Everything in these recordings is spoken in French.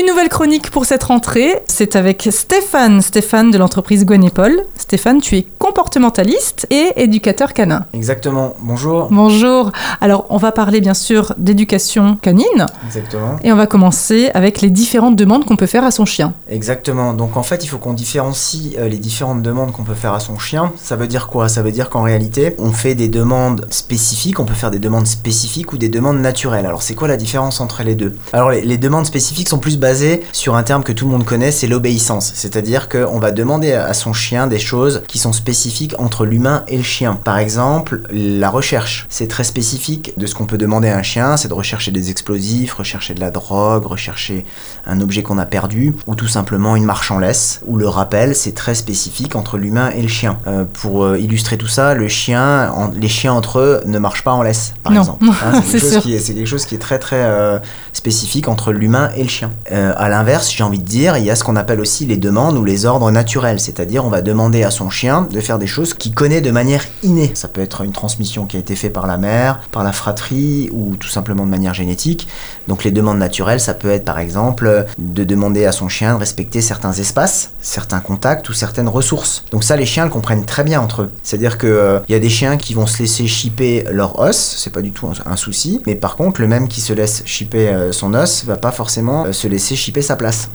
Une nouvelle chronique pour cette rentrée, c'est avec Stéphane, Stéphane de l'entreprise Gwen Stéphane, tu es comportementaliste et éducateur canin. Exactement, bonjour. Bonjour. Alors, on va parler bien sûr d'éducation canine. Exactement. Et on va commencer avec les différentes demandes qu'on peut faire à son chien. Exactement. Donc en fait, il faut qu'on différencie euh, les différentes demandes qu'on peut faire à son chien. Ça veut dire quoi? Ça veut dire qu'en réalité, on fait des demandes spécifiques, on peut faire des demandes spécifiques ou des demandes naturelles. Alors c'est quoi la différence entre les deux? Alors les, les demandes spécifiques sont plus basé sur un terme que tout le monde connaît, c'est l'obéissance. C'est-à-dire qu'on va demander à son chien des choses qui sont spécifiques entre l'humain et le chien. Par exemple, la recherche. C'est très spécifique de ce qu'on peut demander à un chien, c'est de rechercher des explosifs, rechercher de la drogue, rechercher un objet qu'on a perdu, ou tout simplement une marche en laisse. Ou le rappel, c'est très spécifique entre l'humain et le chien. Euh, pour euh, illustrer tout ça, le chien, les chiens entre eux ne marchent pas en laisse, par exemple. Hein, c'est quelque, chose qui est très très euh, spécifique entre l'humain et le chien. Euh, à l'inverse, j'ai envie de dire, il y a ce qu'on appelle aussi les demandes ou les ordres naturels, c'est-à-dire on va demander à son chien de faire des choses qu'il connaît de manière innée. Ça peut être une transmission qui a été faite par la mère, par la fratrie ou tout simplement de manière génétique. Donc les demandes naturelles, ça peut être par exemple de demander à son chien de respecter certains espaces, certains contacts ou certaines ressources. Donc ça, les chiens le comprennent très bien entre eux. C'est-à-dire qu'il euh, y a des chiens qui vont se laisser chipper leur os, c'est pas du tout un, souci, mais par contre, le même qui se laisse chipper euh, son os va pas forcément se laisser s'échipper sa place.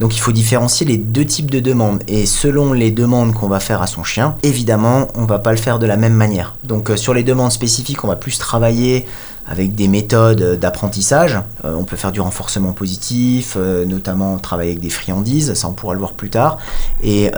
Donc il faut différencier les deux types de demandes. Et selon les demandes qu'on va faire à son chien, évidemment, on va pas le faire de la même manière. Donc euh, sur les demandes spécifiques, on va plus travailler avec des méthodes d'apprentissage. Euh, on peut faire du renforcement positif, euh, notamment travailler avec des friandises, ça on pourra le voir plus tard. Et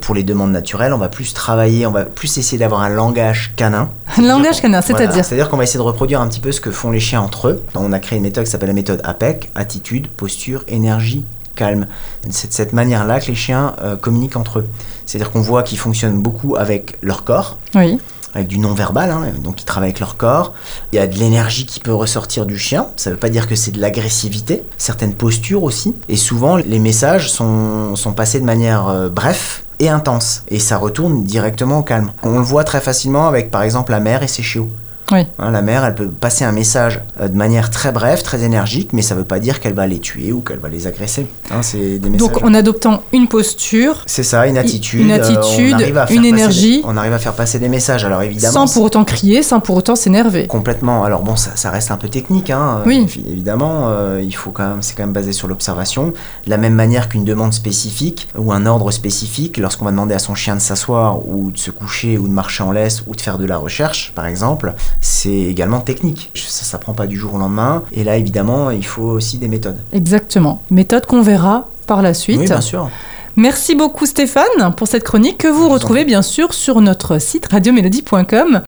pour les demandes naturelles, on va plus travailler, on va plus essayer d'avoir un langage canin. Un langage canin, c'est-à-dire C'est-à-dire qu'on va essayer de reproduire un petit peu ce que font les chiens entre eux. On a créé une méthode qui s'appelle la méthode APEC, attitude, posture, énergie, calme. C'est de cette manière-là que les chiens communiquent entre eux. C'est-à-dire qu'on voit qu'ils fonctionnent beaucoup avec leur corps. Oui avec du non-verbal, hein, donc ils travaillent avec leur corps. Il y a de l'énergie qui peut ressortir du chien, ça ne veut pas dire que c'est de l'agressivité, certaines postures aussi. Et souvent, les messages sont, sont passés de manière euh, bref et intense, et ça retourne directement au calme. On le voit très facilement avec par exemple la mère et ses chiots. Oui. Hein, la mère, elle peut passer un message euh, de manière très brève, très énergique, mais ça ne veut pas dire qu'elle va les tuer ou qu'elle va les agresser. Hein, c'est des Donc en adoptant une posture, c'est ça, une attitude, une, attitude, euh, une énergie, on arrive à faire passer des messages. Alors évidemment, sans pour autant crier, sans pour autant s'énerver. Complètement. Alors bon, ça, reste un peu technique, hein. Oui. évidemment, euh, il faut quand même, c'est quand même basé sur l'observation. De la même manière qu'une demande spécifique ou un ordre spécifique, lorsqu'on va demander à son chien de s'asseoir ou de se coucher ou de marcher en laisse ou de faire de la recherche, par exemple, c'est également technique. Ça s'apprend pas du jour au lendemain. Et là, évidemment, il faut aussi des méthodes. Exactement. Méthodes qu'on verra par la suite. Oui, bien sûr. Merci beaucoup Stéphane pour cette chronique que vous retrouvez bien sûr sur notre site radiomélodie.com.